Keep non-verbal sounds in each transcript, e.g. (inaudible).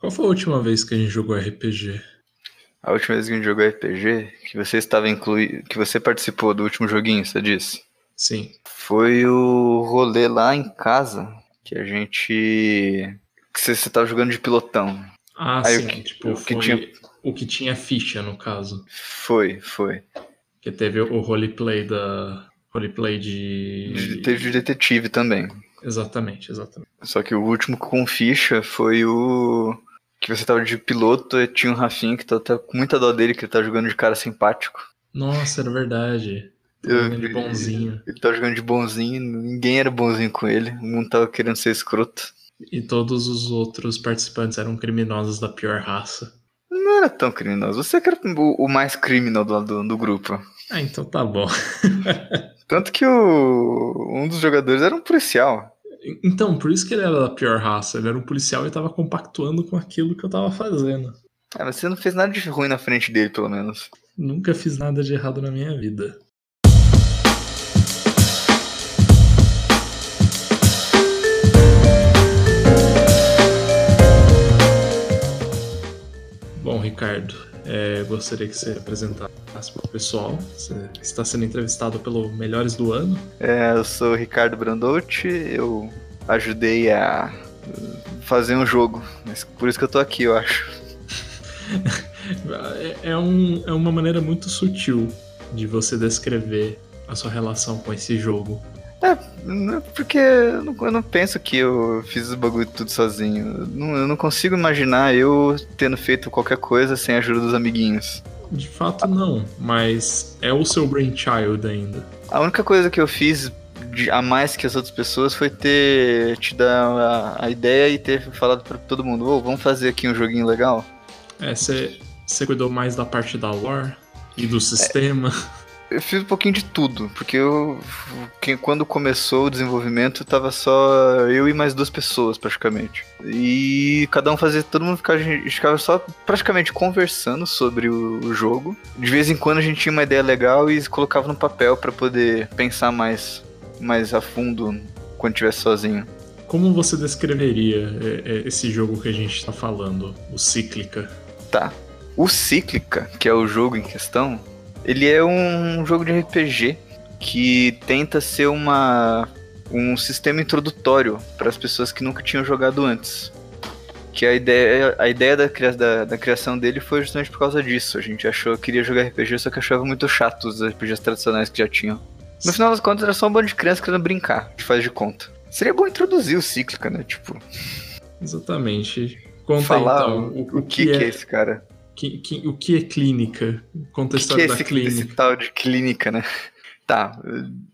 Qual foi a última vez que a gente jogou RPG? A última vez que a gente jogou RPG, que você estava incluído, que você participou do último joguinho, você disse? Sim. Foi o rolê lá em casa que a gente que você estava jogando de pilotão. Ah, Aí sim. o que- tipo, o que tinha- o que tinha ficha, no caso. Foi, foi. Que teve o roleplay da. Roleplay de. De- Teve de detetive também. Exatamente, exatamente. Só que o último com ficha foi o que você tava de piloto e tinha um Rafinha que tava com muita dó dele, que ele tava jogando de cara simpático. Nossa, era verdade. Eu- Ele de bonzinho. Ele tava jogando de bonzinho, ninguém era bonzinho com ele, o mundo tava querendo ser escroto. E todos os outros participantes eram criminosos da pior raça. Não era tão criminoso, você que era o, o mais criminal do, do, do grupo. Ah, então tá bom. (laughs) Tanto que o, um dos jogadores era um policial. Então, por isso que ele era da pior raça. Ele era um policial e tava compactuando com aquilo que eu tava fazendo. Ah, mas você não fez nada de ruim na frente dele, pelo menos. Nunca fiz nada de errado na minha vida. Bom, Ricardo, é, gostaria que você apresentasse para o pessoal. Você está sendo entrevistado pelo Melhores do Ano. É, eu sou o Ricardo Brandotti, eu ajudei a fazer um jogo, mas por isso que eu tô aqui, eu acho. (laughs) É, é um- é uma maneira muito sutil de você descrever a sua relação com esse jogo. Não, Porque eu não, eu não penso que eu fiz os bagulho tudo sozinho. Eu não, eu não consigo imaginar eu tendo feito qualquer coisa sem a ajuda dos amiguinhos. De fato, não, mas é o seu brainchild ainda. A única coisa que eu fiz a mais que as outras pessoas foi ter te dar a, ideia e ter falado pra todo mundo, ô, vamos fazer aqui um joguinho legal? É, você você cuidou mais da parte da lore e do sistema. Eu fiz um pouquinho de tudo, porque eu, que- quando começou o desenvolvimento, tava só eu e mais duas pessoas, praticamente. E cada um fazia, todo mundo ficava, a gente ficava só praticamente conversando sobre o, o jogo. De vez em quando a gente tinha uma ideia legal e colocava no papel pra poder pensar mais, mais a fundo quando estivesse sozinho. Como você descreveria é, é, esse jogo que a gente tá falando, o Cíclica? Tá. O Cíclica, que é o jogo em questão, ele é um jogo de RPG que tenta ser uma um sistema introdutório para as pessoas que nunca tinham jogado antes. Que a ideia, a ideia da, da, da criação dele foi justamente por causa disso. A gente achou queria jogar RPG, só que achava muito chato os RPGs tradicionais que já tinham. No final das contas, era só um bando de crianças querendo brincar, de faz de conta. Seria bom introduzir o Cíclica, né? Tipo, Exatamente. Conta falar então o, o que, que é esse cara. Que- que- o que é clínica? Conta a O que, história é da esse, clínica. esse tal de clínica, né? Tá,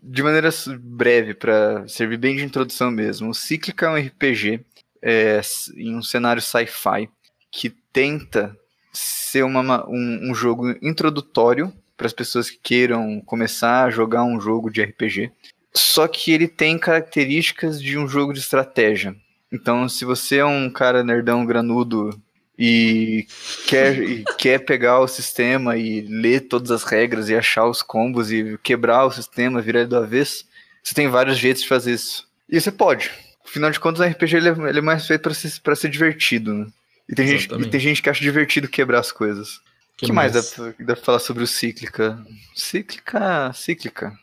de maneira breve, pra servir bem de introdução mesmo. O Cíclica é um RPG é, em um cenário sci-fi que tenta ser uma- um, um jogo introdutório para as pessoas que queiram começar a jogar um jogo de RPG. Só que ele tem características de um jogo de estratégia. Então, se você é um cara nerdão granudo e quer, e quer pegar o sistema e ler todas as regras e achar os combos e quebrar o sistema, virar ele do avesso, você tem vários jeitos de fazer isso. E você pode. Afinal de contas, o RPG ele é, ele é mais feito pra ser, pra ser divertido, né? E tem, gente, e tem gente que acha divertido quebrar as coisas. O que, mais dá pra, dá pra falar sobre o Cíclica? Cíclica, Cíclica.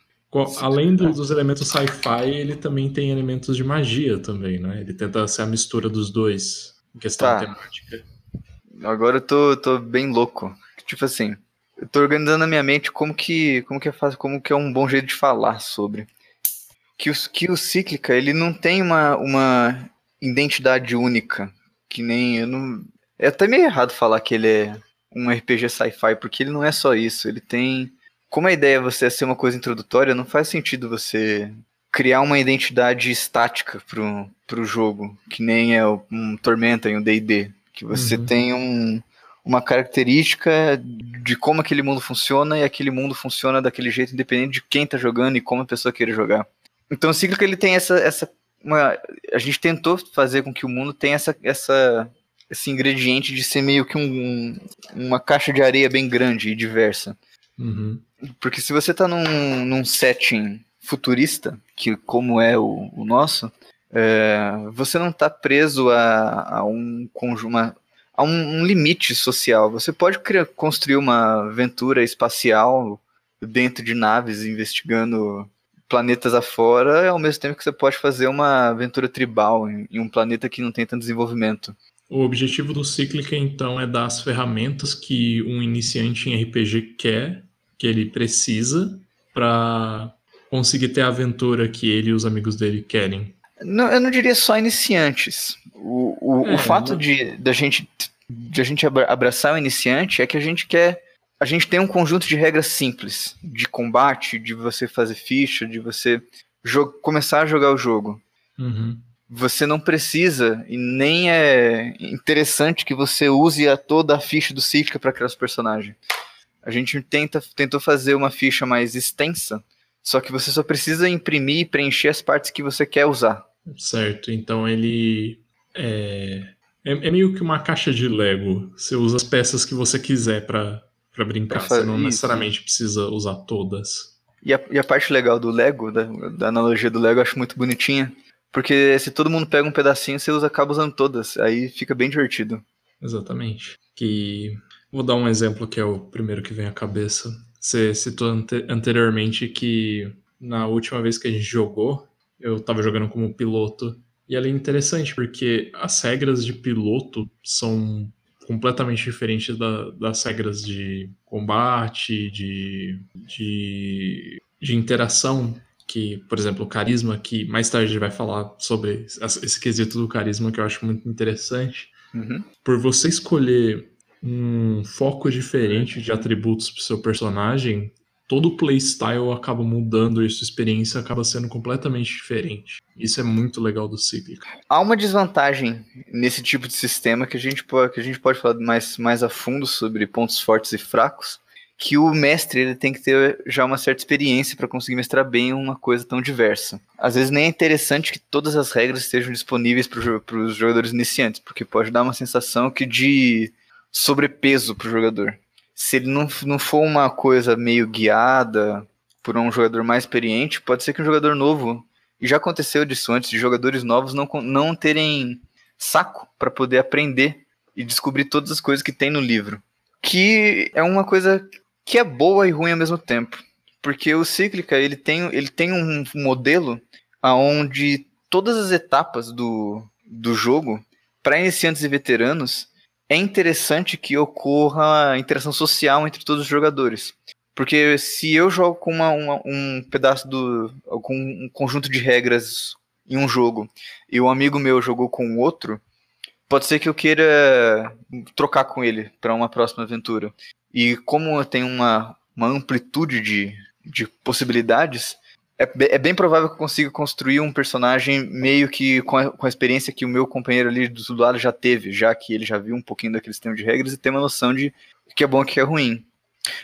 Além do- dos elementos sci-fi, ele também tem elementos de magia também, né? Ele tenta ser a mistura dos dois em questão Tá. temática. Agora eu tô, tô bem louco. Tipo assim, eu tô organizando na minha mente como que, como que é fácil, como que é um bom jeito de falar sobre. Que o, que o Cíclica, ele não tem uma, uma identidade única. Que nem. Eu não, é até meio errado falar que ele é um RPG sci-fi, porque ele não é só isso. Ele tem. Como a ideia é você ser uma coisa introdutória, não faz sentido você criar uma identidade estática pro, pro jogo, que nem é um Tormenta em um D&D, que você Uhum. tem um, uma característica de como aquele mundo funciona e aquele mundo funciona daquele jeito independente de quem tá jogando e como a pessoa queira jogar. Então o Cíclica ele tem essa essa uma, a gente tentou fazer com que o mundo tenha essa essa esse ingrediente de ser meio que um, uma caixa de areia bem grande e diversa. Uhum. Porque se você tá num, num setting futurista, que como é o, o nosso, é, você não tá preso a, a um há um, um limite social. Você pode criar, construir uma aventura espacial dentro de naves investigando planetas afora, ao mesmo tempo que você pode fazer uma aventura tribal em, em um planeta que não tem tanto desenvolvimento. O objetivo do Cíclica, então, é dar as ferramentas que um iniciante em RPG quer, que ele precisa, para conseguir ter a aventura que ele e os amigos dele querem. Não, eu não diria só iniciantes. O, o, é, o fato não... de da gente, de a gente abraçar o iniciante é que a gente quer. A gente tem um conjunto de regras simples de combate, de você fazer ficha, de você começar a jogar o jogo. Uhum. Você não precisa e nem é interessante que você use a toda a ficha do Cíclica para criar os personagens. A gente tenta, tentou fazer uma ficha mais extensa, só que você só precisa imprimir e preencher as partes que você quer usar. Certo, então ele é, é, é meio que uma caixa de Lego. Você usa as peças que você quiser para brincar, você não isso. necessariamente precisa usar todas. E a, e a parte legal do Lego, da, da analogia do Lego, eu acho muito bonitinha. Porque se todo mundo pega um pedacinho, você usa, acaba usando todas. Aí fica bem divertido. Exatamente. Que Vou dar um exemplo que é o primeiro que vem à cabeça. Você citou ante anteriormente que na última vez que a gente jogou, eu estava jogando como piloto. E ela é interessante porque as regras de piloto são completamente diferentes da, das regras de combate, de, de, de interação que, por exemplo, o carisma, que mais tarde a gente vai falar sobre esse quesito do carisma que eu acho muito interessante. Uhum. Por você escolher um foco diferente de atributos para seu personagem, todo o playstyle acaba mudando e sua experiência acaba sendo completamente diferente. Isso é muito legal do Cíclico. Há uma desvantagem nesse tipo de sistema que a gente pode, que a gente pode falar mais, mais a fundo sobre pontos fortes e fracos, que o mestre ele tem que ter já uma certa experiência para conseguir mestrar bem uma coisa tão diversa. Às vezes nem é interessante que todas as regras estejam disponíveis para os jogadores iniciantes, porque pode dar uma sensação que de sobrepeso para o jogador. Se ele não, não for uma coisa meio guiada por um jogador mais experiente, pode ser que um jogador novo, e já aconteceu disso antes, de jogadores novos não, não terem saco para poder aprender e descobrir todas as coisas que tem no livro. Que é uma coisa que é boa e ruim ao mesmo tempo. Porque o Cíclica, ele tem, ele tem um modelo onde todas as etapas do, do jogo, para iniciantes e veteranos, é interessante que ocorra interação social entre todos os jogadores. Porque se eu jogo com uma, uma, um pedaço do. com um conjunto de regras em um jogo e um amigo meu jogou com outro, pode ser que eu queira trocar com ele para uma próxima aventura. E como eu tenho uma, uma amplitude de, de possibilidades, é, é, bem provável que eu consiga construir um personagem meio que com a, com a, experiência que o meu companheiro ali do lado já teve, já que ele já viu um pouquinho daquele sistema de regras e tem uma noção de o que é bom e o que é ruim.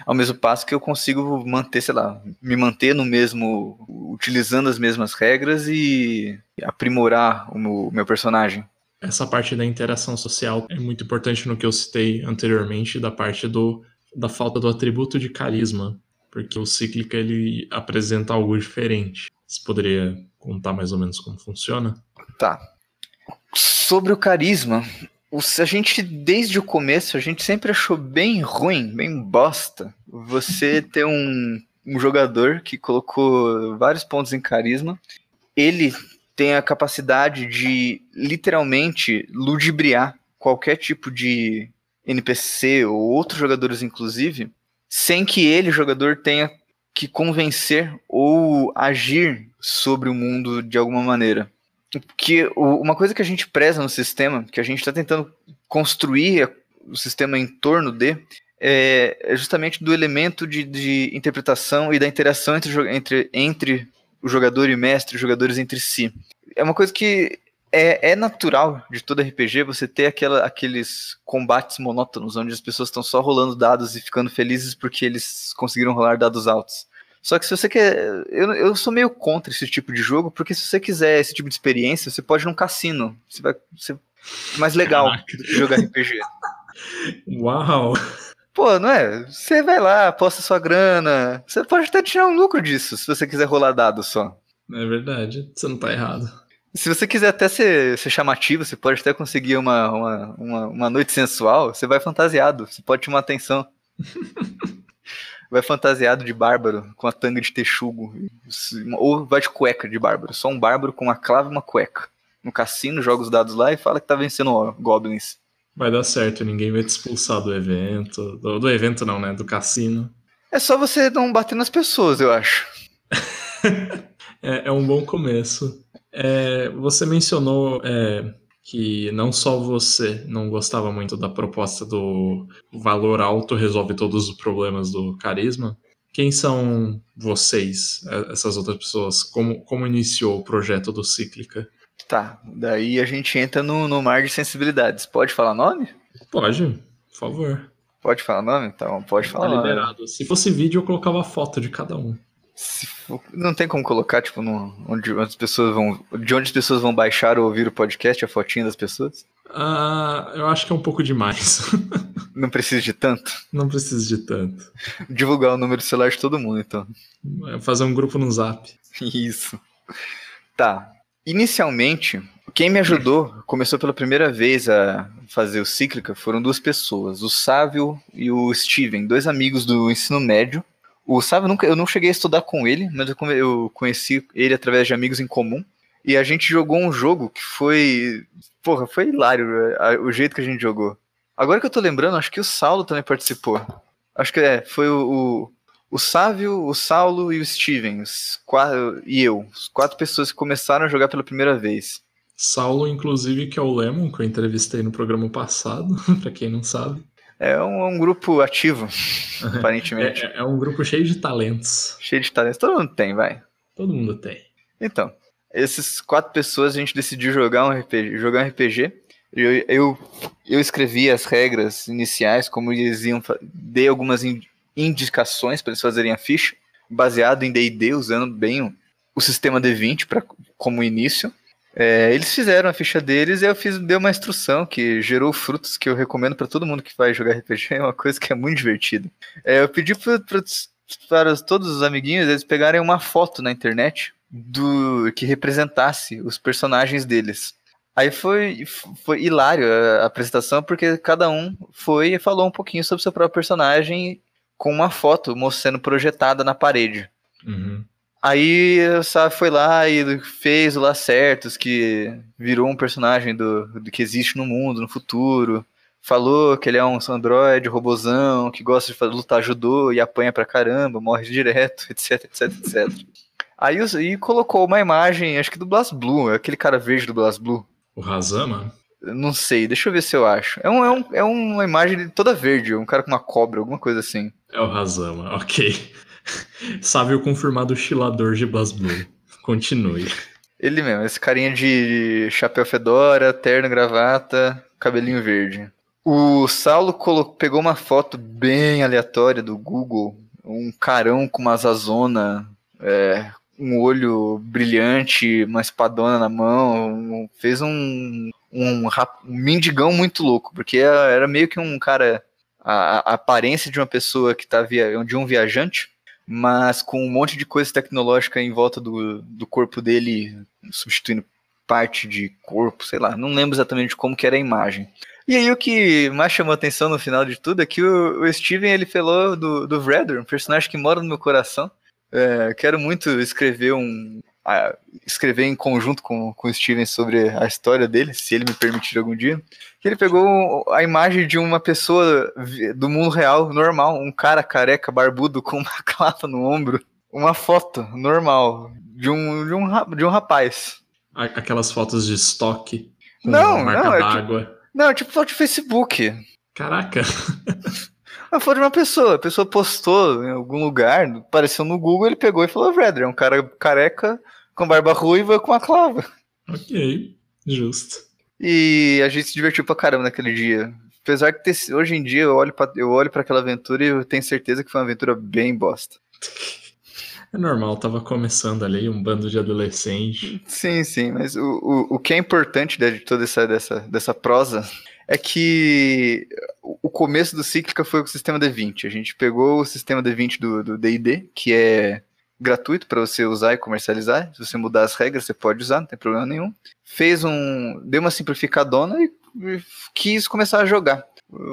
Ao mesmo passo que eu consigo manter, sei lá, me manter no mesmo, utilizando as mesmas regras e aprimorar o meu, o meu personagem. Essa parte da interação social é muito importante no que eu citei anteriormente, da parte do, da falta do atributo de carisma porque o Cíclica ele apresenta algo diferente. Você poderia contar mais ou menos como funciona? Tá. Sobre o carisma, a gente, desde o começo, a gente sempre achou bem ruim, bem bosta, você (laughs) ter um, um jogador que colocou vários pontos em carisma. Ele tem a capacidade de literalmente ludibriar qualquer tipo de NPC ou outros jogadores, inclusive, sem que ele, jogador, tenha que convencer ou agir sobre o mundo de alguma maneira. Que uma coisa que a gente preza no sistema, que a gente está tentando construir o sistema em torno de, é, é justamente do elemento de, de interpretação e da interação entre, entre, entre o jogador e o mestre, os jogadores entre si. É uma coisa que é, é natural de todo RPG você ter aquela, aqueles combates monótonos, onde as pessoas estão só rolando dados e ficando felizes porque eles conseguiram rolar dados altos. Só que se você quer. Eu, eu sou meio contra esse tipo de jogo, porque se você quiser esse tipo de experiência, você pode ir num cassino. Você vai ser mais legal do que jogar RPG. (laughs) Uau! Pô, não é? Você vai lá, aposta sua grana. Você pode até tirar um lucro disso, se você quiser rolar dados só. É verdade, você não tá errado. Se você quiser até ser, ser chamativo, você pode até conseguir uma, uma, uma, uma noite sensual, você vai fantasiado, você pode chamar atenção. (laughs) vai fantasiado de bárbaro, com a tanga de texugo. Ou vai de cueca de bárbaro. Só um bárbaro com uma clava e uma cueca. No cassino, joga os dados lá e fala que tá vencendo goblins. Vai dar certo, ninguém vai te expulsar do evento. Do, do evento não, né? Do cassino. É só você não bater nas pessoas, eu acho. (laughs) é, é, um bom começo. É, você mencionou é, que não só você não gostava muito da proposta do valor alto resolve todos os problemas do carisma. Quem são vocês, é, essas outras pessoas? Como, como iniciou o projeto do Cíclica? Tá, daí a gente entra no, no mar de sensibilidades. Pode falar nome? Pode, por favor. Pode falar nome? Então, pode falar tá liberado. Se fosse vídeo, eu colocava foto de cada um. For, não tem como colocar, tipo, no, onde as pessoas vão. De onde as pessoas vão baixar ou ouvir o podcast, a fotinha das pessoas? Ah, eu acho que é um pouco demais. (laughs) não precisa de tanto? Não precisa de tanto. Divulgar o número de celular de todo mundo, então. Fazer um grupo no zap. Isso. Tá. Inicialmente, quem me ajudou, começou pela primeira vez a fazer o Cíclica, foram duas pessoas, o Sávio e o Steven, dois amigos do ensino médio. O Sávio, nunca, eu não cheguei a estudar com ele, mas eu conheci ele através de amigos em comum. E a gente jogou um jogo que foi. Porra, foi hilário o jeito que a gente jogou. Agora que eu tô lembrando, acho que o Saulo também participou. Acho que é, foi o, o Sávio, o Saulo e o Steven, quatro, e eu, as quatro pessoas que começaram a jogar pela primeira vez. Saulo, inclusive, que é o Lemon, que eu entrevistei no programa passado, (laughs) para quem não sabe. É um, é um grupo ativo, (laughs) aparentemente. É, é, um grupo cheio de talentos. Cheio de talentos. Todo mundo tem, vai. Todo mundo tem. Então, essas quatro pessoas a gente decidiu jogar um RPG. Jogar um RPG. Eu, eu, eu escrevi as regras iniciais, como eles iam. Dei algumas indicações para eles fazerem a ficha, baseado em DD, usando bem o, o sistema D20 pra, como início. É, eles fizeram a ficha deles e eu fiz, dei uma instrução que gerou frutos que eu recomendo para todo mundo que vai jogar RPG. É uma coisa que é muito divertida. É, eu pedi para todos os amiguinhos eles pegarem uma foto na internet do que representasse os personagens deles. Aí foi, foi hilário a apresentação, porque cada um foi e falou um pouquinho sobre seu próprio personagem com uma foto sendo projetada na parede. Uhum. Aí o Sá foi lá e fez o Lacertos, que virou um personagem do, do que existe no mundo, no futuro. Falou que ele é um androide, robozão, que gosta de lutar judô e apanha pra caramba, morre direto, (laughs) etc, etc, etc. Aí e colocou uma imagem, acho que do Blast Blue, aquele cara verde do Blast Blue. O Razama? Não sei, deixa eu ver se eu acho. É, um, é, um, é uma imagem toda verde, um cara com uma cobra, alguma coisa assim. É o Razama, ok. Sabe o confirmado chilador de BlazBlue. Continue. Ele mesmo, esse carinha de chapéu fedora, terno, gravata, cabelinho verde. O Saulo pegou uma foto bem aleatória do Google, um carão com uma zazona, é, um olho brilhante, uma espadona na mão, fez um, um, um mendigão muito louco, porque era meio que um cara, a, a aparência de uma pessoa que tá via, de um viajante, mas com um monte de coisa tecnológica em volta do, do corpo dele, substituindo parte de corpo, sei lá, não lembro exatamente como que era a imagem. E aí o que mais chamou atenção no final de tudo é que o, o Steven ele falou do, do Vredor, um personagem que mora no meu coração, é, quero muito escrever um. A, escrever em conjunto com, com o Steven sobre a história dele, se ele me permitir algum dia. Que ele pegou a imagem de uma pessoa do mundo real, normal, um cara careca, barbudo, (laughs) com uma clava no ombro, uma foto normal de um, de um, de um rapaz. Aquelas fotos de estoque. Não, não. É tipo, não, é tipo foto de Facebook. Caraca. (laughs) A foto de uma pessoa. A pessoa postou em algum lugar, apareceu no Google, ele pegou e falou: Vedder, é um cara careca com barba ruiva com a clava. Ok, justo. E a gente se divertiu pra caramba naquele dia. Apesar que ter, hoje em dia eu olho, pra, eu olho para aquela aventura e eu tenho certeza que foi uma aventura bem bosta. É normal, tava começando ali um bando de adolescentes. Sim, sim, mas o, o, o que é importante de toda essa dessa, dessa prosa é que o começo do Cíclica foi o sistema D20. A gente pegou o sistema D20 do D&D, que é gratuito para você usar e comercializar. Se você mudar as regras, você pode usar, não tem problema nenhum. Fez um. deu uma simplificadona e, e quis começar a jogar.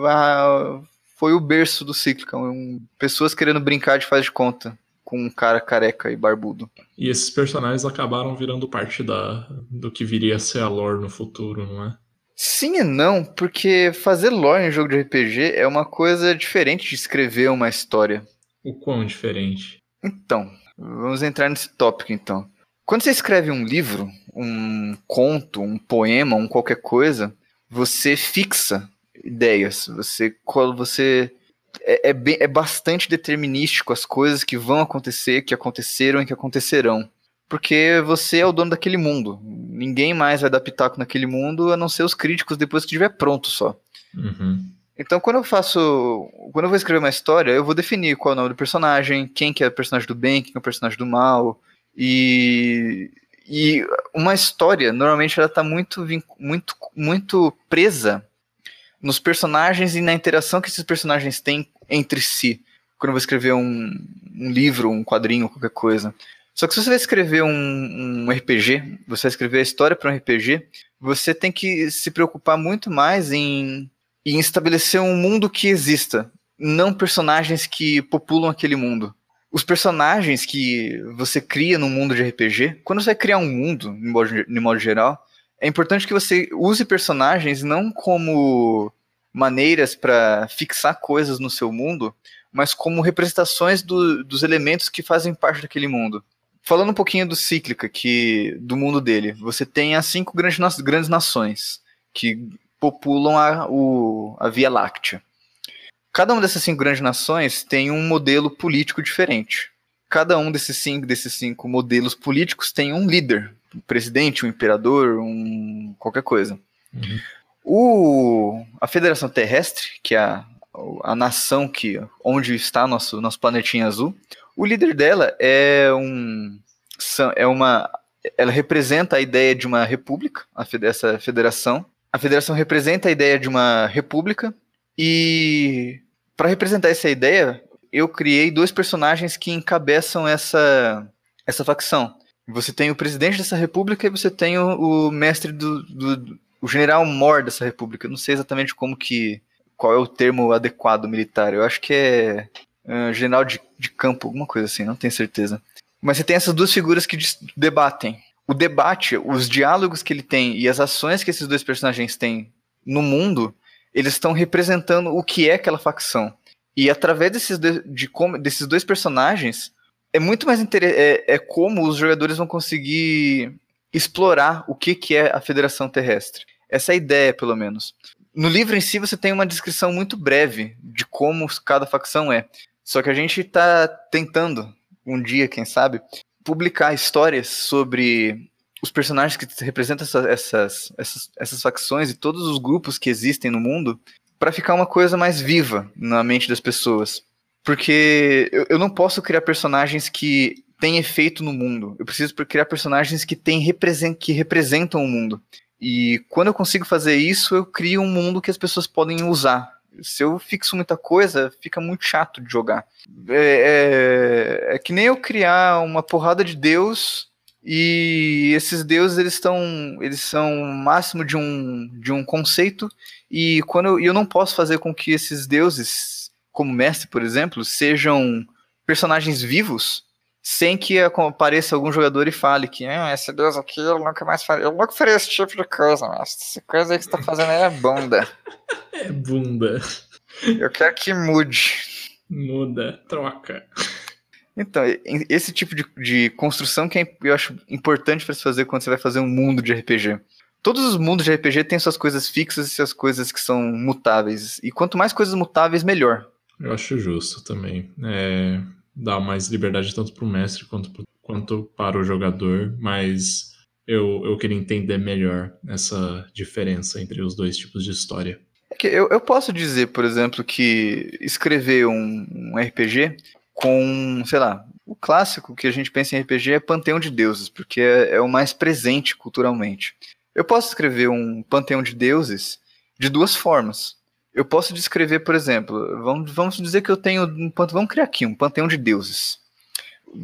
Ah, foi o berço do Cíclica. Um, pessoas querendo brincar de faz de conta com um cara careca e barbudo. E esses personagens acabaram virando parte da, do que viria a ser a lore no futuro, não é? Sim e não, porque fazer lore em jogo de RPG é uma coisa diferente de escrever uma história. O quão diferente? Então, vamos entrar nesse tópico então. Quando você escreve um livro, um conto, um poema, um qualquer coisa, você fixa ideias. Você, você é, é, bem, é bastante determinístico as coisas que vão acontecer, que aconteceram e que acontecerão. Porque você é o dono daquele mundo. Ninguém mais vai dar pitaco naquele mundo, a não ser os críticos depois que estiver pronto só. Uhum. Então, quando eu faço. Quando eu vou escrever uma história, eu vou definir qual é o nome do personagem, quem que é o personagem do bem, quem é o personagem do mal. E. E uma história, normalmente, ela está muito, muito, muito presa nos personagens e na interação que esses personagens têm entre si. Quando eu vou escrever um, um livro, um quadrinho, qualquer coisa. Só que se você vai escrever um, um RPG, você vai escrever a história para um RPG, você tem que se preocupar muito mais em, em estabelecer um mundo que exista, não personagens que populam aquele mundo. Os personagens que você cria no mundo de RPG, quando você vai criar um mundo, de modo, de modo geral, é importante que você use personagens não como maneiras para fixar coisas no seu mundo, mas como representações do, dos elementos que fazem parte daquele mundo. Falando um pouquinho do Cíclica, que, do mundo dele, você tem as cinco grandes, grandes nações que populam a, o, a Via Láctea. Cada uma dessas cinco grandes nações tem um modelo político diferente. Cada um desses cinco, desses cinco modelos políticos tem um líder, um presidente, um imperador, um qualquer coisa. Uhum. O, a Federação Terrestre, que é a, a nação que onde está nosso, nosso planetinha azul, o líder dela é um é uma ela representa a ideia de uma república, essa federação. A federação representa a ideia de uma república e para representar essa ideia, eu criei dois personagens que encabeçam essa essa facção. Você tem o presidente dessa república e você tem o, o mestre do, do, o general mor dessa república. Eu não sei exatamente como que. qual é o termo adequado militar. Eu acho que é uh, general de, de campo, alguma coisa assim, não tenho certeza. Mas você tem essas duas figuras que debatem. O debate, os diálogos que ele tem e as ações que esses dois personagens têm no mundo, eles estão representando o que é aquela facção. E através desses, de, de, desses dois personagens, é muito mais. É, é, como os jogadores vão conseguir explorar o que, que é a Federação Terrestre. Essa é a ideia, pelo menos. No livro em si, você tem uma descrição muito breve de como cada facção é. Só que a gente está tentando, um dia, quem sabe, publicar histórias sobre os personagens que representam essa, essas, essas, essas facções e todos os grupos que existem no mundo para ficar uma coisa mais viva na mente das pessoas. Porque eu, eu não posso criar personagens que têm efeito no mundo. Eu preciso criar personagens que, têm, que representam o mundo. E quando eu consigo fazer isso, eu crio um mundo que as pessoas podem usar. Se eu fixo muita coisa, fica muito chato de jogar. É, é, é que nem eu criar uma porrada de deus e esses deuses eles estão eles são máximo de um, de um conceito e quando eu, eu não posso fazer com que esses deuses como mestre, por exemplo, sejam personagens vivos, sem que apareça algum jogador e fale que ah, esse deus aqui eu nunca mais faria. Eu nunca faria esse tipo de coisa, mas essa coisa aí que você tá fazendo é bunda. (laughs) é bunda. Eu quero que mude. Muda, troca. Então, esse tipo de, de construção que é, eu acho importante para se fazer quando você vai fazer um mundo de RPG. Todos os mundos de RPG têm suas coisas fixas e suas coisas que são mutáveis. E quanto mais coisas mutáveis, melhor. Eu acho justo também. É, dá mais liberdade tanto para o mestre quanto, quanto para o jogador, mas eu, eu queria entender melhor essa diferença entre os dois tipos de história. É eu, eu posso dizer, por exemplo, que escrever um, um RPG com, sei lá, o clássico que a gente pensa em RPG é Panteão de Deuses, porque é, é, o mais presente culturalmente. Eu posso escrever um Panteão de Deuses de duas formas eu posso descrever, por exemplo, vamos, vamos dizer que eu tenho um vamos criar aqui um panteão de deuses.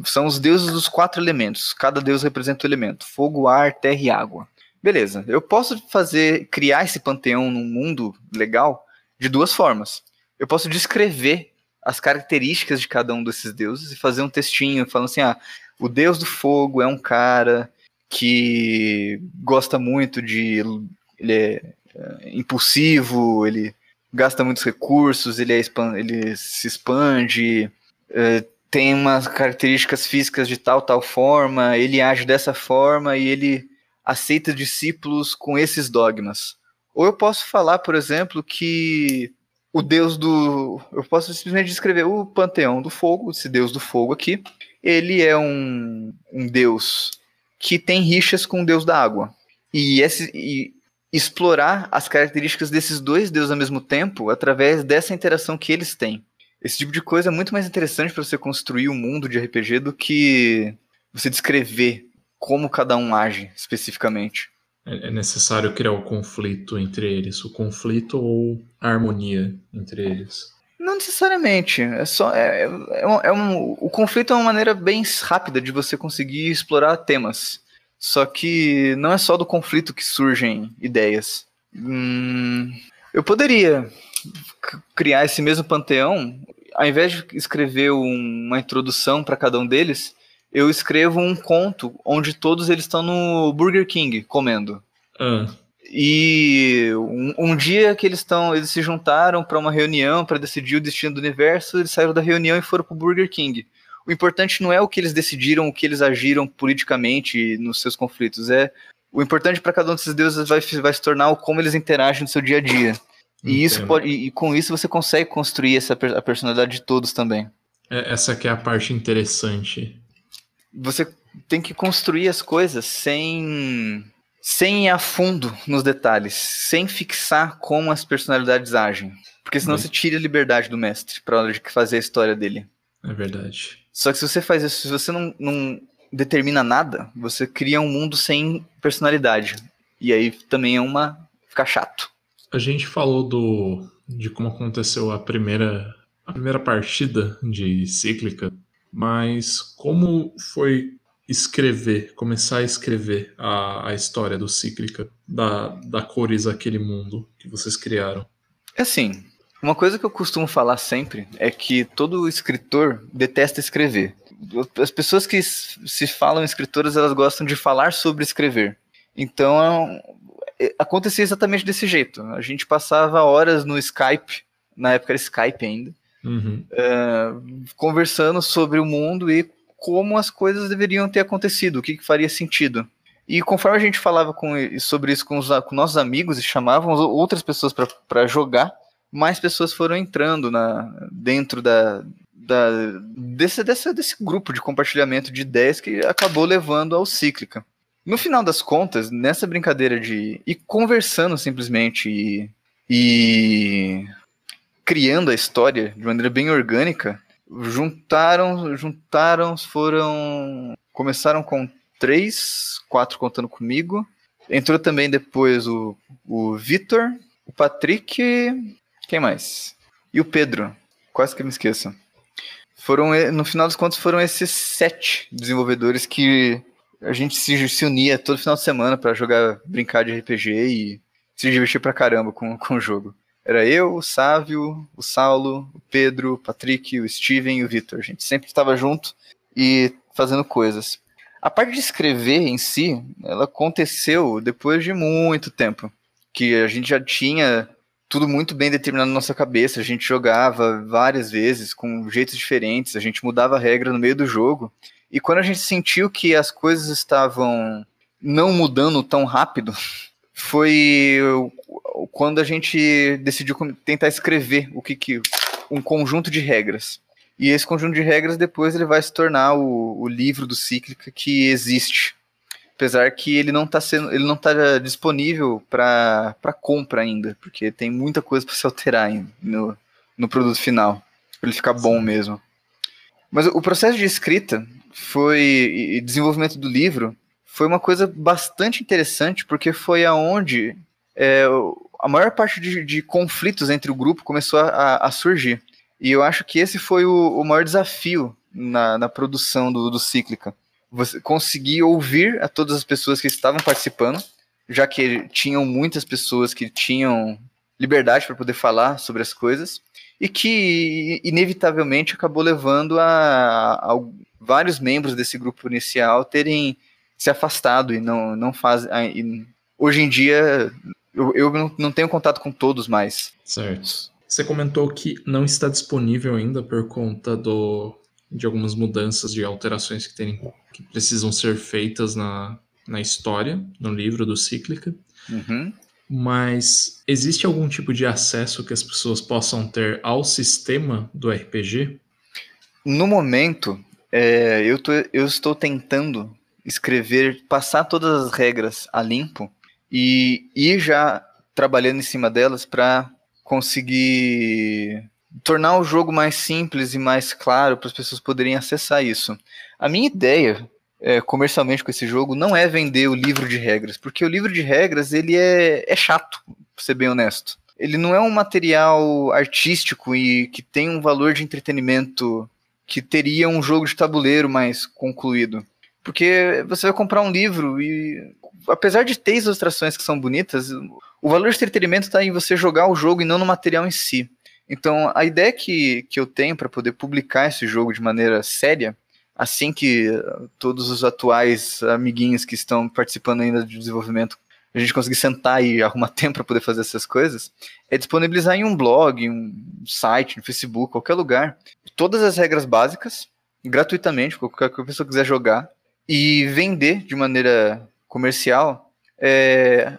são os deuses dos quatro elementos. Cada deus representa um elemento: fogo, ar, terra e água. Beleza, eu posso fazer, criar esse panteão num mundo legal de duas formas. Eu posso descrever as características de cada um desses deuses e fazer um textinho falando assim: ah, o deus do fogo é um cara que gosta muito de. Ele é, é impulsivo, ele gasta muitos recursos, ele, é, ele se expande, é, tem umas características físicas de tal, tal forma, ele age dessa forma e ele aceita discípulos com esses dogmas. Ou eu posso falar, por exemplo, que o deus do. Eu posso simplesmente descrever o panteão do fogo, esse deus do fogo aqui. Ele é um, um deus que tem rixas com o deus da água. E, esse, e explorar as características desses dois deuses ao mesmo tempo através dessa interação que eles têm. Esse tipo de coisa é muito mais interessante para você construir um mundo de RPG do que você descrever como cada um age especificamente. É, é necessário criar o um conflito entre eles, o conflito ou a harmonia entre eles? Não necessariamente. É só é, é, um, é um, o conflito é uma maneira bem rápida de você conseguir explorar temas. Só que não é só do conflito que surgem ideias. Hum, eu poderia criar esse mesmo panteão, ao invés de escrever uma introdução para cada um deles, eu escrevo um conto onde todos eles estão no Burger King comendo. Ah. E um, um, dia que eles estão, eles se juntaram para uma reunião para decidir o destino do universo, eles saíram da reunião e foram para o Burger King. O importante não é o que eles decidiram, o que eles agiram politicamente nos seus conflitos, é o importante para cada um desses deuses vai, vai se tornar o como eles interagem no seu dia a dia. E isso pode, e, e com isso você consegue construir essa a personalidade de todos também. É, essa que é a parte interessante você tem que construir as coisas sem sem ir a fundo nos detalhes, sem fixar como as personalidades agem, porque senão você tira a liberdade do mestre para hora de fazer a história dele. É verdade. Só que se você faz isso, se você não, não determina nada, você cria um mundo sem personalidade. E aí também é uma fica chato. A gente falou do de como aconteceu a primeira a primeira partida de cíclica mas como foi escrever, começar a escrever a, a história do Cíclica, da, da cores aquele mundo que vocês criaram? É assim, uma coisa que eu costumo falar sempre é que todo escritor detesta escrever. As pessoas que se falam escritoras, elas gostam de falar sobre escrever. Então, é, acontecia exatamente desse jeito. A gente passava horas no Skype, na época era Skype ainda, uhum. uh, conversando sobre o mundo e como as coisas deveriam ter acontecido, o que, que faria sentido. E conforme a gente falava com, sobre isso com, os, com nossos amigos e chamávamos outras pessoas para jogar, mais pessoas foram entrando na, dentro da, da, desse, desse, desse grupo de compartilhamento de ideias que acabou levando ao Cíclica. No final das contas, nessa brincadeira de ir conversando simplesmente e, e criando a história de maneira bem orgânica, juntaram, juntaram, foram, começaram com três, quatro contando comigo. Entrou também depois o, o Vitor, o Patrick, quem mais? E o Pedro, quase que me esqueço. Foram, no final dos contos, foram esses sete desenvolvedores que a gente se, se unia todo final de semana para jogar, brincar de RPG e se divertir pra caramba com, com o jogo. Era eu, o Sávio, o Saulo, o Pedro, o Patrick, o Steven e o Vitor. A gente sempre estava junto e fazendo coisas. A parte de escrever em si, ela aconteceu depois de muito tempo. Que a gente já tinha tudo muito bem determinado na nossa cabeça. A gente jogava várias vezes com jeitos diferentes, a gente mudava a regra no meio do jogo. E quando a gente sentiu que as coisas estavam não mudando tão rápido, (laughs) foi quando a gente decidiu tentar escrever o que, que um conjunto de regras. E esse conjunto de regras depois ele vai se tornar o, o livro do Cíclica que existe. Apesar que ele não está sendo, ele não tá disponível para compra ainda, porque tem muita coisa para se alterar no, no produto final, para ele ficar bom mesmo. Mas o processo de escrita foi e desenvolvimento do livro foi uma coisa bastante interessante, porque foi aonde é, a maior parte de, de, conflitos entre o grupo começou a, a, surgir. E eu acho que esse foi o, o maior desafio na, na produção do, do Cíclica. Você conseguir ouvir a todas as pessoas que estavam participando, já que tinham muitas pessoas que tinham liberdade para poder falar sobre as coisas, e que inevitavelmente acabou levando a, a, vários membros desse grupo inicial terem se afastado e não, não faz. E hoje em dia eu, eu não, não tenho contato com todos mais. Certo. Você comentou que não está disponível ainda por conta do, de algumas mudanças, de alterações que, tem, que precisam ser feitas na, na história, no livro do Cíclica. Uhum. Mas existe algum tipo de acesso que as pessoas possam ter ao sistema do RPG? No momento, é, eu, tô, eu estou tentando escrever, passar todas as regras a limpo e ir já trabalhando em cima delas para conseguir tornar o jogo mais simples e mais claro para as pessoas poderem acessar isso. A minha ideia é, comercialmente com esse jogo não é vender o livro de regras, porque o livro de regras ele é, é chato, para ser bem honesto. Ele não é um material artístico e que tem um valor de entretenimento que teria um jogo de tabuleiro mais concluído. Porque você vai comprar um livro e, apesar de ter ilustrações que são bonitas, o valor de entretenimento está em você jogar o jogo e não no material em si. Então, a ideia que, que eu tenho para poder publicar esse jogo de maneira séria, assim que todos os atuais amiguinhos que estão participando ainda do desenvolvimento, a gente conseguir sentar e arrumar (laughs) tempo para poder fazer essas coisas, é disponibilizar em um blog, um site, no Facebook, qualquer lugar, todas as regras básicas, gratuitamente, qualquer pessoa quiser jogar, e vender de maneira comercial é,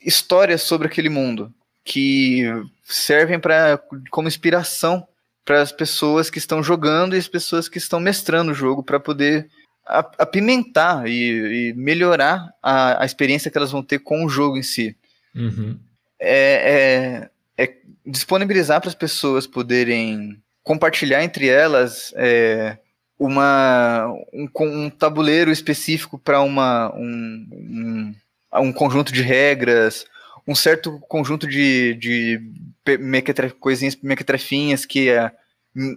histórias sobre aquele mundo que servem para como inspiração para as pessoas que estão jogando e as pessoas que estão mestrando o jogo para poder apimentar e, e melhorar a, a, experiência que elas vão ter com o jogo em si. Uhum. É, é, é, disponibilizar para as pessoas poderem compartilhar entre elas é, uma, um, um, tabuleiro específico para uma um, um, um conjunto de regras, um certo conjunto de, de mequetre, coisinhas mequetrefinhas que é,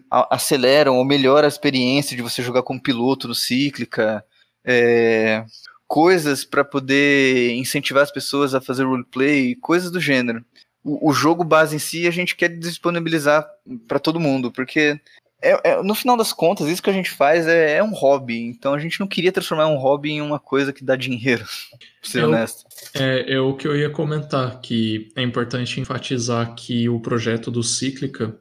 aceleram ou melhoram a experiência de você jogar como piloto no Cíclica, é, coisas para poder incentivar as pessoas a fazer roleplay, coisas do gênero. O, o, jogo base em si a gente quer disponibilizar para todo mundo, porque é, é, no final das contas, isso que a gente faz é, é, um hobby. Então a gente não queria transformar um hobby em uma coisa que dá dinheiro, (laughs) pra ser eu, honesto. É, é o que eu ia comentar, que é importante enfatizar que o projeto do Cíclica,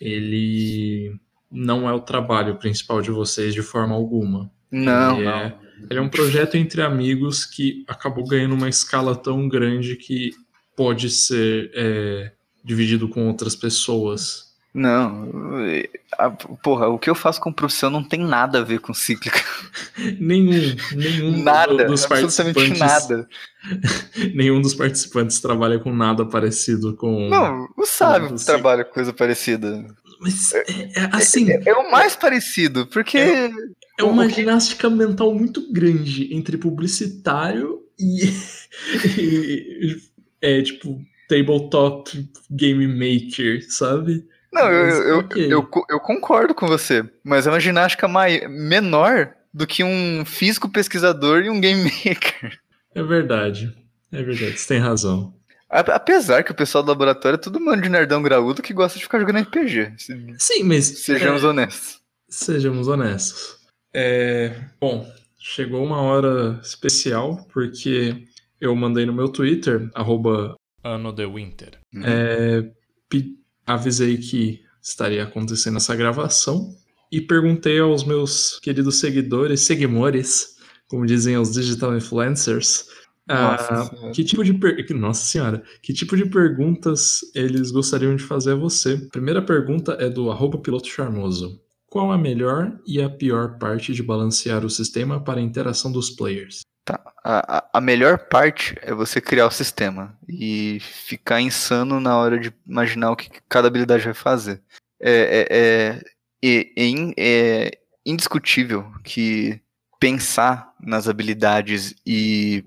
ele não é o trabalho principal de vocês de forma alguma. Não, ele não. É, ele é um projeto entre amigos que acabou ganhando uma escala tão grande que pode ser é, dividido com outras pessoas. Não, a, porra, o que eu faço com profissão não tem nada a ver com cíclica. (laughs) nenhum, nenhum nada, dos participantes. nada. (laughs) nenhum dos participantes trabalha com nada parecido com. Não, o sábio trabalha com coisa parecida. Mas é, é assim. É, é, o mais parecido, porque. É, é uma que... ginástica mental muito grande entre publicitário e, (laughs) e é tipo tabletop game maker, sabe? Não, eu, eu, eu, eu, eu, concordo com você, mas é uma ginástica mai, menor do que um físico pesquisador e um game maker. É verdade, é verdade, você tem razão. Apesar que o pessoal do laboratório é todo mundo de nerdão graúdo que gosta de ficar jogando RPG. Sim, mas. Sejamos é, honestos. Sejamos honestos. É, bom, chegou uma hora especial, porque eu mandei no meu Twitter, arroba Ano de Winter. Avisei que estaria acontecendo essa gravação e perguntei aos meus queridos seguidores, seguimores, como dizem os digital influencers, nossa, uh, que tipo de per... nossa senhora, que tipo de perguntas eles gostariam de fazer a você? primeira pergunta é do arroba piloto charmoso. Qual a melhor e a pior parte de balancear o sistema para a interação dos players? Tá. A, a melhor parte é você criar o sistema e ficar insano na hora de imaginar o que cada habilidade vai fazer. É, é, é, é, é indiscutível que pensar nas habilidades e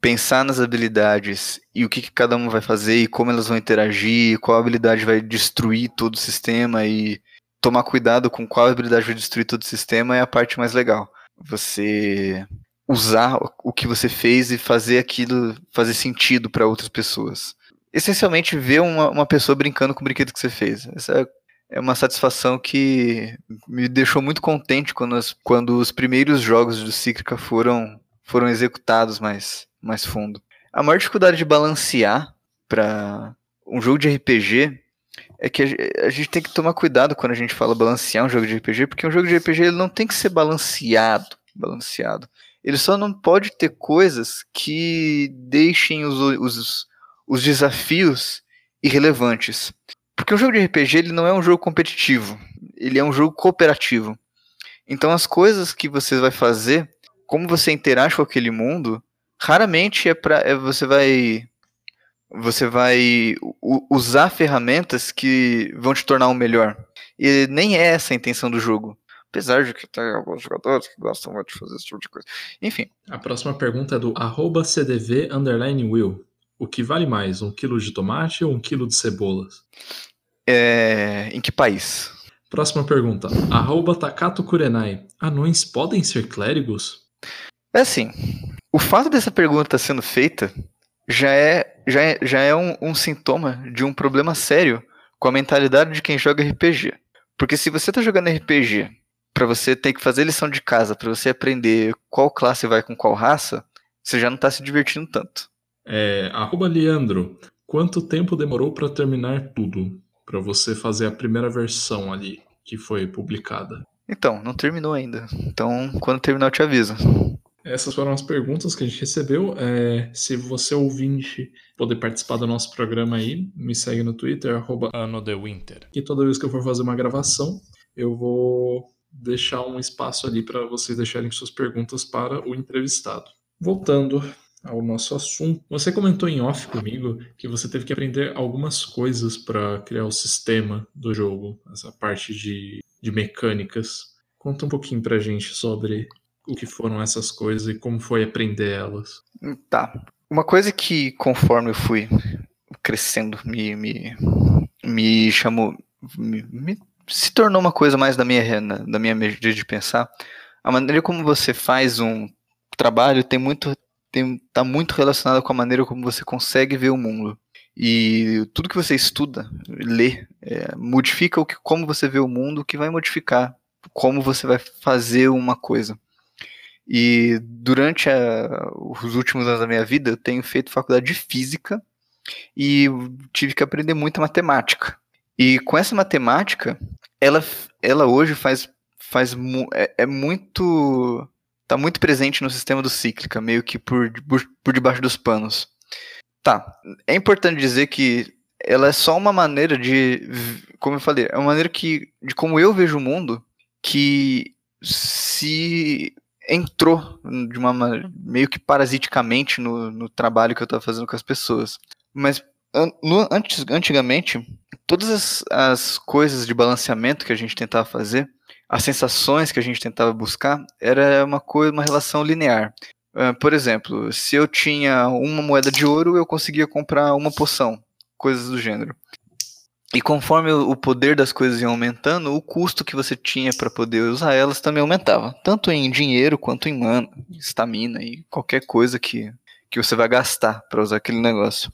pensar nas habilidades e o que, que, cada uma vai fazer e como elas vão interagir, qual habilidade vai destruir todo o sistema e tomar cuidado com qual habilidade vai destruir todo o sistema é a parte mais legal. Você usar o que você fez e fazer aquilo fazer sentido para outras pessoas. Essencialmente, ver uma, uma pessoa brincando com o brinquedo que você fez. Essa é uma satisfação que me deixou muito contente quando, as, quando os primeiros jogos do Cíclica foram, foram executados mais, mais fundo. A maior dificuldade de balancear para um jogo de RPG é que a, gente tem que tomar cuidado quando a gente fala balancear um jogo de RPG, porque um jogo de RPG ele não tem que ser balanceado, balanceado. Ele só não pode ter coisas que deixem os, os, os desafios irrelevantes. Porque um jogo de RPG ele não é um jogo competitivo, ele é um jogo cooperativo. Então as coisas que você vai fazer, como você interage com aquele mundo, raramente é para é, você vai você vai usar ferramentas que vão te tornar um melhor. E nem é essa a intenção do jogo. Apesar de que tem alguns jogadores que gostam muito de fazer esse tipo de coisa. Enfim. A próxima pergunta é do CDV Will. O que vale mais, um quilo de tomate ou um quilo de cebolas? É... Em que país? Próxima pergunta. Arroba Takato Kurenai. Anões podem ser clérigos? É assim. O fato dessa pergunta estar sendo feita já é, já é, já é um, um sintoma de um problema sério com a mentalidade de quem joga RPG. Porque se você está jogando RPG para você ter que fazer lição de casa, para você aprender qual classe vai com qual raça, você já não está se divertindo tanto. É, arroba Leandro, quanto tempo demorou para terminar tudo? Para você fazer a primeira versão ali que foi publicada? Então, não terminou ainda. Então, quando terminar eu te aviso. Essas foram as perguntas que a gente recebeu. É, se você ouvinte poder participar do nosso programa aí, me segue no Twitter, arroba AnoTheWinter. E toda vez que eu for fazer uma gravação, eu vou deixar um espaço ali para vocês deixarem suas perguntas para o entrevistado. Voltando ao nosso assunto, você comentou em off comigo que você teve que aprender algumas coisas para criar o sistema do jogo, essa parte de, de mecânicas. Conta um pouquinho pra gente sobre o que foram essas coisas e como foi aprender elas. Tá. Uma coisa que, conforme eu fui crescendo, me, me, me chamou. Me, me, se tornou uma coisa mais da minha, da minha medida de pensar. A maneira como você faz um trabalho tem muito tem, tá muito relacionada com a maneira como você consegue ver o mundo. E tudo que você estuda, lê, é, modifica o que, como você vê o mundo, que vai modificar como você vai fazer uma coisa. E durante a, os últimos anos da minha vida, eu tenho feito faculdade de física e tive que aprender muita matemática. E com essa matemática, ela, ela hoje faz, faz é, é muito tá muito presente no sistema do Cíclica, meio que por, por, por debaixo dos panos. Tá, é importante dizer que ela é só uma maneira de, como eu falei, é uma maneira que, de como eu vejo o mundo, que se entrou de uma meio que parasiticamente no, no trabalho que eu estava fazendo com as pessoas. Mas no, antes, antigamente, todas as, as coisas de balanceamento que a gente tentava fazer, as sensações que a gente tentava buscar, era uma coisa, uma relação linear. Uh, por exemplo, se eu tinha uma moeda de ouro, eu conseguia comprar uma poção, coisas do gênero. E conforme o poder das coisas ia aumentando, o custo que você tinha para poder usar elas também aumentava. Tanto em dinheiro quanto em mana, estamina e qualquer coisa que, que você vai gastar para usar aquele negócio.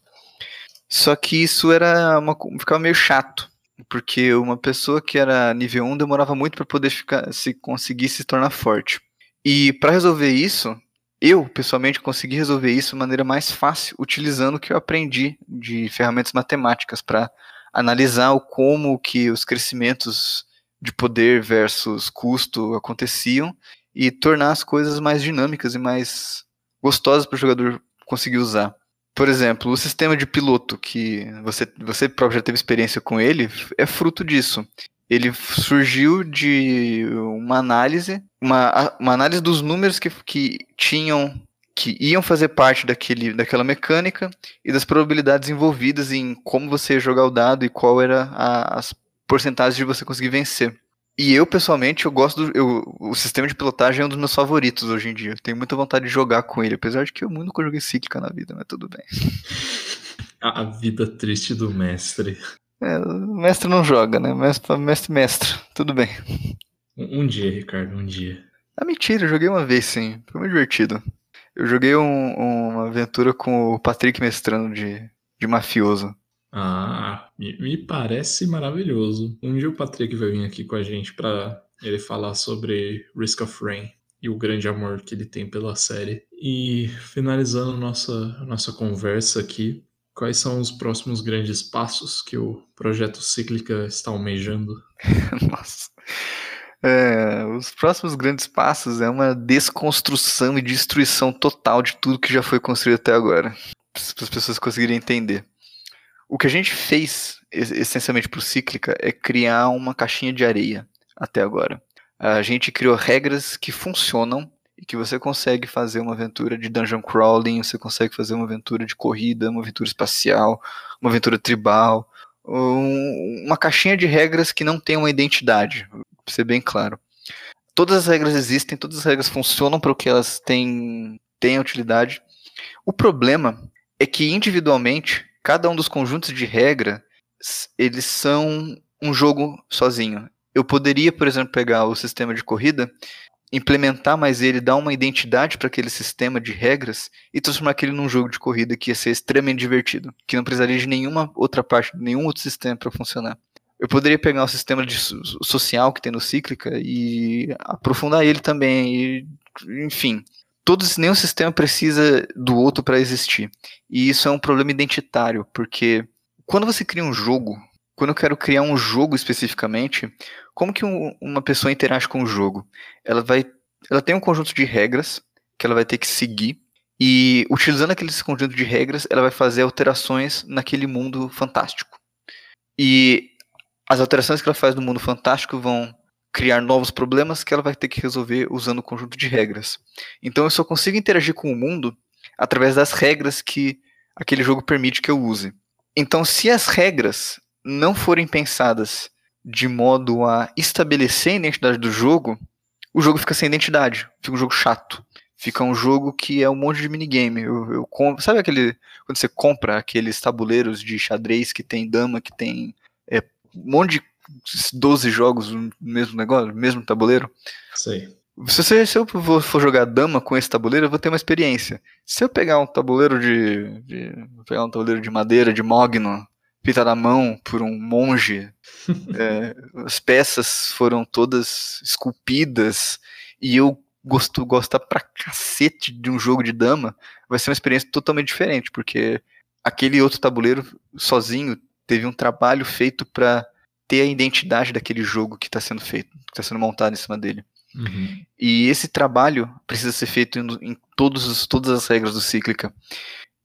Só que isso era uma, ficava meio chato. Porque uma pessoa que era nível 1 demorava muito para poder ficar, se conseguir se tornar forte. E para resolver isso, eu pessoalmente consegui resolver isso de maneira mais fácil, utilizando o que eu aprendi de ferramentas matemáticas para analisar o como que os crescimentos de poder versus custo aconteciam e tornar as coisas mais dinâmicas e mais gostosas para o jogador conseguir usar. Por exemplo, o sistema de piloto, que você, você próprio já teve experiência com ele, é fruto disso. Ele surgiu de uma análise, uma, uma análise dos números que, que tinham que iam fazer parte daquele, daquela mecânica e das probabilidades envolvidas em como você jogar o dado e qual era a, as porcentagens de você conseguir vencer. E eu, pessoalmente, eu gosto do. Eu, o sistema de pilotagem é um dos meus favoritos hoje em dia. Eu tenho muita vontade de jogar com ele, apesar de que eu nunca joguei cíclica na vida, mas tudo bem. (laughs) A vida triste do mestre. É, o mestre não joga, né? Mestre, mestre, mestre. Tudo bem. Um, um dia, Ricardo, um dia. Ah, mentira, eu joguei uma vez sim. Foi muito divertido. Eu joguei um, uma aventura com o Patrick mestrando de, de mafioso. Ah, me, parece maravilhoso. Um dia o Patrick vai vir aqui com a gente para ele falar sobre Risk of Rain e o grande amor que ele tem pela série. E finalizando nossa, nossa conversa aqui, quais são os próximos grandes passos que o projeto Cíclica está almejando? (laughs) Nossa. É, os próximos grandes passos é uma desconstrução e destruição total de tudo que já foi construído até agora, para as pessoas conseguirem entender. O que a gente fez, essencialmente para o Cíclica, é criar uma caixinha de areia até agora. A gente criou regras que funcionam e que você consegue fazer uma aventura de dungeon crawling, você consegue fazer uma aventura de corrida, uma aventura espacial, uma aventura tribal, um, uma caixinha de regras que não tem uma identidade, para ser bem claro. Todas as regras existem, todas as regras funcionam para o que elas têm, têm utilidade. O problema é que individualmente, cada um dos conjuntos de regra, eles são um jogo sozinho. Eu poderia, por exemplo, pegar o sistema de corrida implementar mais ele, dar uma identidade para aquele sistema de regras e transformar aquele num jogo de corrida que ia ser extremamente divertido, que não precisaria de nenhuma outra parte, nenhum outro sistema para funcionar. Eu poderia pegar o sistema de social que tem no Cíclica e aprofundar ele também, e, enfim. Todos, nenhum sistema precisa do outro para existir. E isso é um problema identitário, porque quando você cria um jogo, quando eu quero criar um jogo especificamente, como que um, uma pessoa interage com o jogo? Ela vai, ela tem um conjunto de regras que ela vai ter que seguir e utilizando aquele conjunto de regras, ela vai fazer alterações naquele mundo fantástico. E as alterações que ela faz no mundo fantástico vão criar novos problemas que ela vai ter que resolver usando o conjunto de regras. Então eu só consigo interagir com o mundo através das regras que aquele jogo permite que eu use. Então, se as regras não forem pensadas de modo a estabelecer a identidade do jogo, o jogo fica sem identidade, fica um jogo chato. Fica um jogo que é um monte de minigame. Eu, eu sabe aquele. Quando você compra aqueles tabuleiros de xadrez que tem dama, que tem é, um monte de 12 jogos no mesmo negócio, no mesmo tabuleiro? Sei. Se, você, se eu for jogar dama com esse tabuleiro, eu vou ter uma experiência. Se eu pegar um tabuleiro de. de pegar um tabuleiro de madeira, de mogno, pintada à mão por um monge. (laughs) é, as peças foram todas esculpidas e eu gosto gosta pra cacete de um jogo de dama, vai ser uma experiência totalmente diferente, porque aquele outro tabuleiro sozinho teve um trabalho feito para ter a identidade daquele jogo que está sendo feito, que está sendo montado em cima dele. Uhum. E esse trabalho precisa ser feito em, em todos os, todas as regras do Cíclica.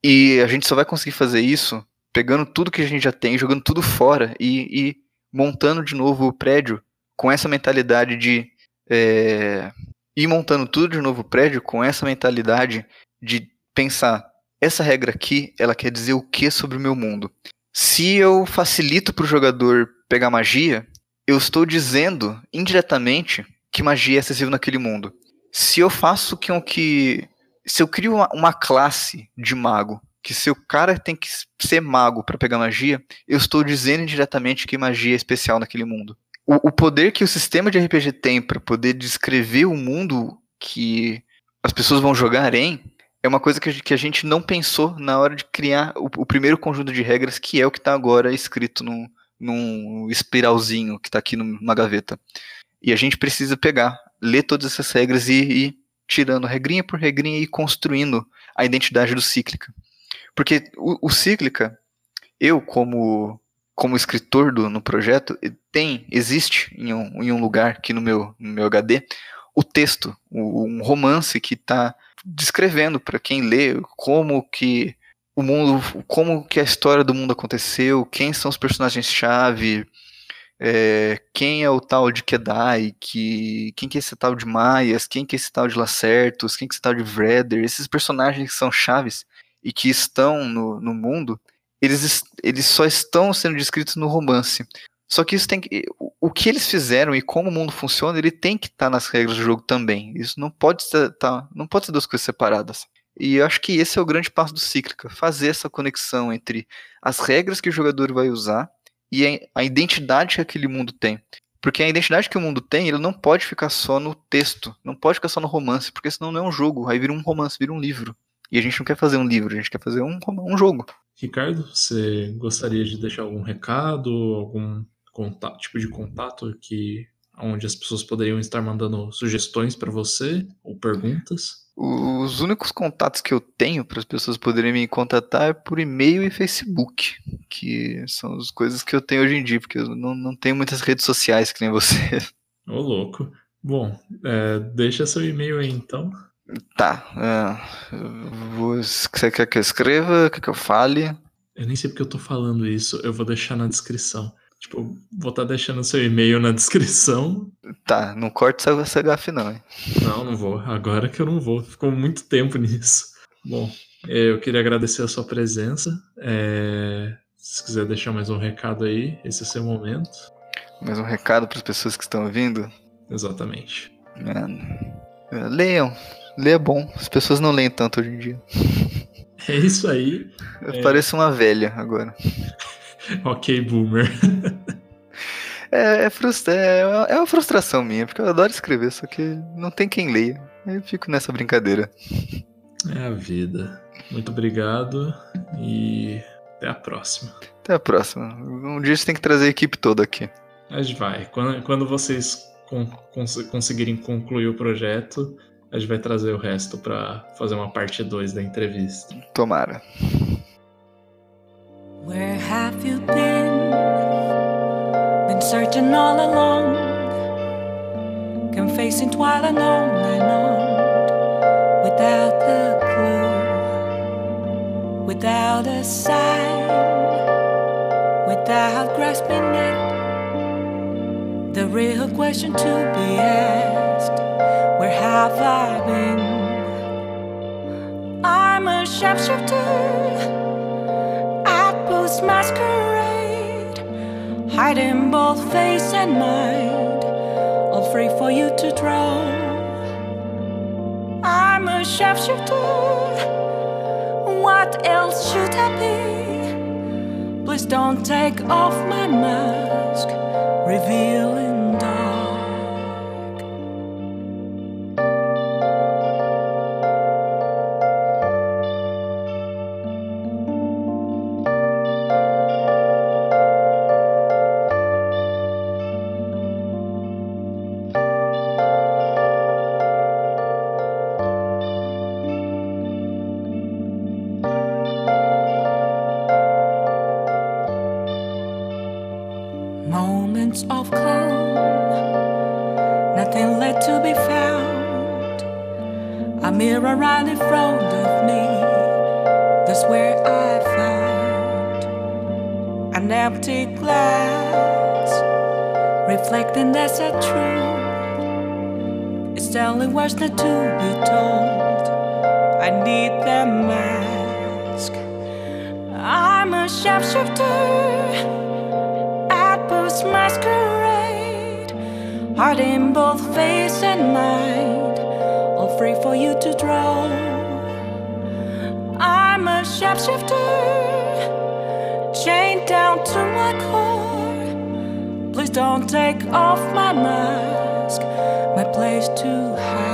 E a gente só vai conseguir fazer isso pegando tudo que a gente já tem, jogando tudo fora e, e montando de novo o prédio com essa mentalidade de. É, ir montando tudo de novo o prédio com essa mentalidade de pensar: essa regra aqui, ela quer dizer o que sobre o meu mundo? Se eu facilito para o jogador pegar magia, eu estou dizendo indiretamente que magia é acessível naquele mundo. Se eu faço com que. Se eu crio uma, uma classe de mago que se o cara tem que ser mago para pegar magia, eu estou dizendo diretamente que magia é especial naquele mundo. O, o poder que o sistema de RPG tem para poder descrever o mundo que as pessoas vão jogar em é uma coisa que a, gente não pensou na hora de criar o, primeiro conjunto de regras, que é o que está agora escrito num, num espiralzinho que está aqui numa gaveta. E a gente precisa pegar, ler todas essas regras e ir tirando regrinha por regrinha e construindo a identidade do Cíclica. Porque o, o Cíclica, eu como como escritor do, no projeto, tem, existe em um, em um lugar aqui no meu, no meu HD, o texto, um romance que está descrevendo para quem lê como que o mundo, como que a história do mundo aconteceu, quem são os personagens-chave, é, quem é o tal de Kedai, que, quem que é esse tal de Maias, quem que é esse tal de Lacertos, quem que é esse tal de Vreder, esses personagens que são chaves e que estão no, no mundo, eles, eles só estão sendo descritos no romance. Só que isso tem que, o que eles fizeram e como o mundo funciona, ele tem que estar tá nas regras do jogo também. Isso não pode ser, tá, não pode ser duas coisas separadas. E eu acho que esse é o grande passo do Cíclica, fazer essa conexão entre as regras que o jogador vai usar e a identidade que aquele mundo tem. Porque a identidade que o mundo tem, ele não pode ficar só no texto, não pode ficar só no romance, porque senão não é um jogo, aí vira um romance, vira um livro. E a gente não quer fazer um livro, a gente quer fazer um, um jogo. Ricardo, você gostaria de deixar algum recado, algum contato, tipo de contato que onde as pessoas poderiam estar mandando sugestões para você ou perguntas? Os únicos contatos que eu tenho para as pessoas poderem me contatar é por e-mail e Facebook, que são as coisas que eu tenho hoje em dia, porque eu não, não tenho muitas redes sociais que nem você. (laughs) Ô, louco. Bom, é, deixa seu e-mail aí então. Tá. Uh, vou, você quer que eu escreva? Quer que eu fale? Eu nem sei porque eu tô falando isso, eu vou deixar na descrição. Tipo, vou estar tá deixando seu e-mail na (laughs) descrição. Tá, não corte essa gafe não, hein? Não, não vou. Agora que eu não vou. Ficou muito tempo (laughs) nisso. Bom, é, eu queria agradecer a sua presença. É... Se quiser deixar mais um recado aí, esse é o seu momento. Mais um recado para as pessoas que estão ouvindo? Exatamente. É, leiam. Leia bom. As pessoas não leem tanto hoje em dia. É isso aí. Eu é... pareço uma velha agora. (laughs) (laughs) ok, boomer. é, é, frustra é, é uma frustração minha, porque eu adoro escrever, só que não tem quem leia. Eu fico nessa brincadeira. É a vida. Muito obrigado e até a próxima. Até a próxima. Um dia você tem que trazer a equipe toda aqui. A gente vai. Quando, quando vocês con cons conseguirem concluir o projeto, a gente vai trazer o resto para fazer uma parte 2 da entrevista. Tomara. Where have you been? Been searching all along, confessing while alone and on, without a clue, without a sign, without grasping it. The real question to be asked: Where have I been? I'm a shapeshifter masquerade, hiding both face and mind, all free for you to draw. I'm a chef shapeshifter. What else should I be? Please don't take off my mask, revealing. mirror right in front of me. That's where I found an empty glass, reflecting that's a truth. It's only words not to be told. I need the mask. I'm a shapeshifter at post masquerade, heart in both face and mind free for you to draw. I'm a shapeshifter, chained down to my core. Please don't take off my mask, my place to hide.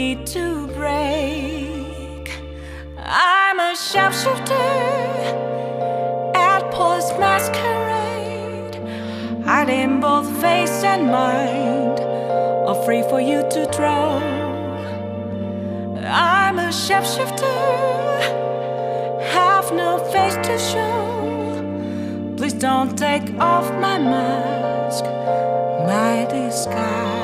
Need to break. I'm a sharpshooter at post masquerade, hiding both face and mind, all free for you to throw. I'm a shapeshifter, have no face to show. Please don't take off my mask, my disguise.